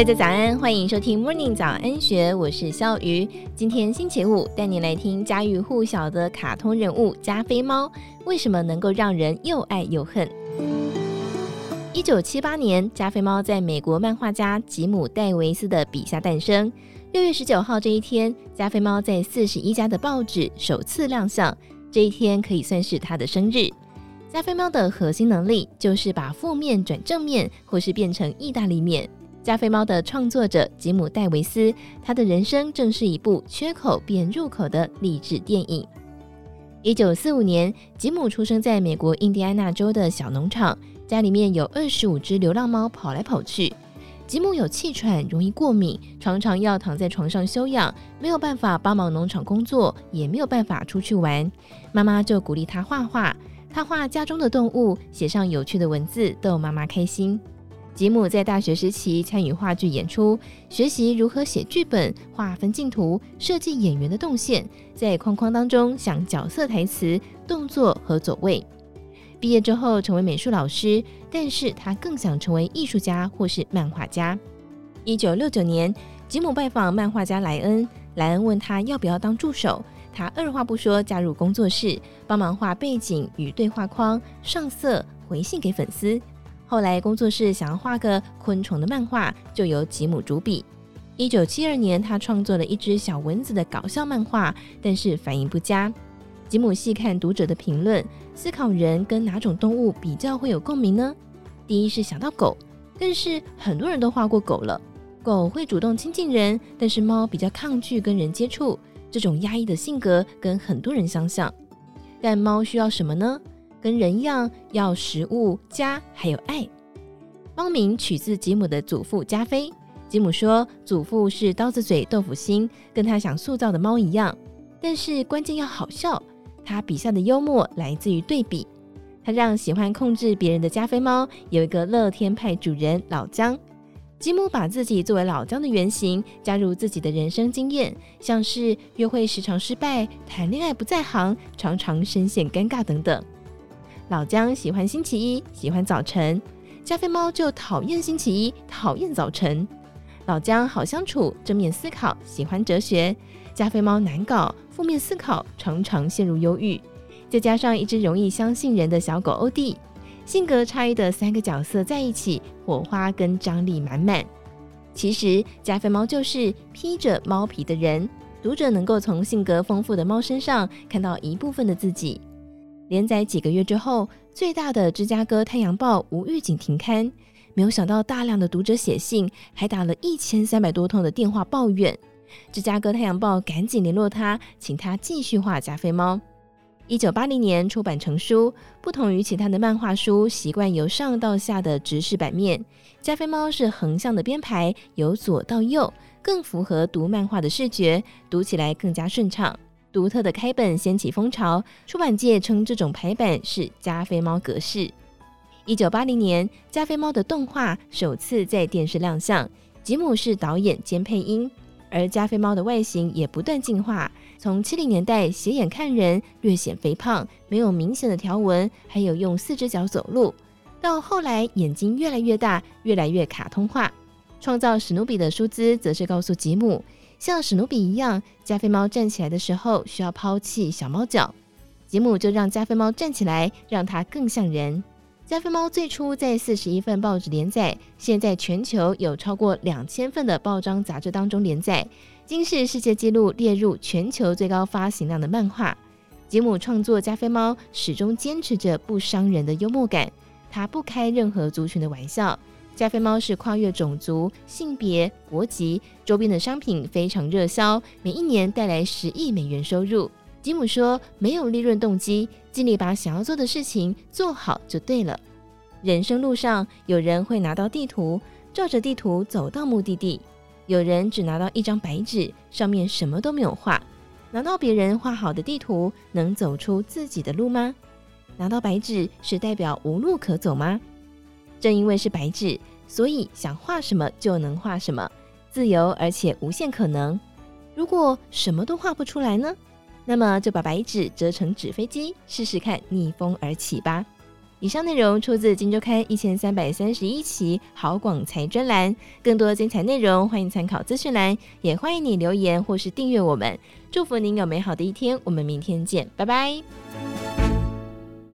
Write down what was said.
大家早安，欢迎收听 Morning 早安学，我是肖鱼。今天星期五，带你来听家喻户晓的卡通人物加菲猫，为什么能够让人又爱又恨？一九七八年，加菲猫在美国漫画家吉姆·戴维斯的笔下诞生。六月十九号这一天，加菲猫在四十一家的报纸首次亮相，这一天可以算是他的生日。加菲猫的核心能力就是把负面转正面，或是变成意大利面。加菲猫的创作者吉姆·戴维斯，他的人生正是一部缺口变入口的励志电影。一九四五年，吉姆出生在美国印第安纳州的小农场，家里面有二十五只流浪猫跑来跑去。吉姆有气喘，容易过敏，常常要躺在床上休养，没有办法帮忙农场工作，也没有办法出去玩。妈妈就鼓励他画画，他画家中的动物，写上有趣的文字，逗妈妈开心。吉姆在大学时期参与话剧演出，学习如何写剧本、画分镜图、设计演员的动线，在框框当中想角色台词、动作和走位。毕业之后成为美术老师，但是他更想成为艺术家或是漫画家。一九六九年，吉姆拜访漫画家莱恩，莱恩问他要不要当助手，他二话不说加入工作室，帮忙画背景与对话框、上色、回信给粉丝。后来工作室想要画个昆虫的漫画，就由吉姆主笔。一九七二年，他创作了一只小蚊子的搞笑漫画，但是反应不佳。吉姆细看读者的评论，思考人跟哪种动物比较会有共鸣呢？第一是想到狗，但是很多人都画过狗了。狗会主动亲近人，但是猫比较抗拒跟人接触，这种压抑的性格跟很多人相像。但猫需要什么呢？跟人一样，要食物、家，还有爱。猫名取自吉姆的祖父加菲。吉姆说，祖父是刀子嘴豆腐心，跟他想塑造的猫一样。但是关键要好笑，他笔下的幽默来自于对比。他让喜欢控制别人的加菲猫有一个乐天派主人老姜。吉姆把自己作为老姜的原型，加入自己的人生经验，像是约会时常失败、谈恋爱不在行、常常深陷尴尬等等。老姜喜欢星期一，喜欢早晨；加菲猫就讨厌星期一，讨厌早晨。老姜好相处，正面思考，喜欢哲学；加菲猫难搞，负面思考，常常陷入忧郁。再加上一只容易相信人的小狗欧弟，性格差异的三个角色在一起，火花跟张力满满。其实加菲猫就是披着猫皮的人，读者能够从性格丰富的猫身上看到一部分的自己。连载几个月之后，最大的芝加哥太阳报无预警停刊。没有想到，大量的读者写信，还打了一千三百多通的电话抱怨。芝加哥太阳报赶紧联络他，请他继续画加菲猫。一九八零年出版成书。不同于其他的漫画书，习惯由上到下的直视版面，加菲猫是横向的编排，由左到右，更符合读漫画的视觉，读起来更加顺畅。独特的开本掀起风潮，出版界称这种排版是加菲猫格式。一九八零年，加菲猫的动画首次在电视亮相，吉姆是导演兼配音，而加菲猫的外形也不断进化，从七零年代斜眼看人，略显肥胖，没有明显的条纹，还有用四只脚走路，到后来眼睛越来越大，越来越卡通化。创造史努比的舒兹则是告诉吉姆。像史努比一样，加菲猫站起来的时候需要抛弃小猫脚。吉姆就让加菲猫站起来，让它更像人。加菲猫最初在四十一份报纸连载，现在全球有超过两千份的报章杂志当中连载，金氏世界纪录列入全球最高发行量的漫画。吉姆创作加菲猫始终坚持着不伤人的幽默感，他不开任何族群的玩笑。加菲猫是跨越种族、性别、国籍，周边的商品非常热销，每一年带来十亿美元收入。吉姆说：“没有利润动机，尽力把想要做的事情做好就对了。”人生路上，有人会拿到地图，照着地图走到目的地；有人只拿到一张白纸，上面什么都没有画。拿到别人画好的地图，能走出自己的路吗？拿到白纸是代表无路可走吗？正因为是白纸，所以想画什么就能画什么，自由而且无限可能。如果什么都画不出来呢？那么就把白纸折成纸飞机，试试看逆风而起吧。以上内容出自《金周刊》一千三百三十一期好广财专栏，更多精彩内容欢迎参考资讯栏，也欢迎你留言或是订阅我们。祝福您有美好的一天，我们明天见，拜拜。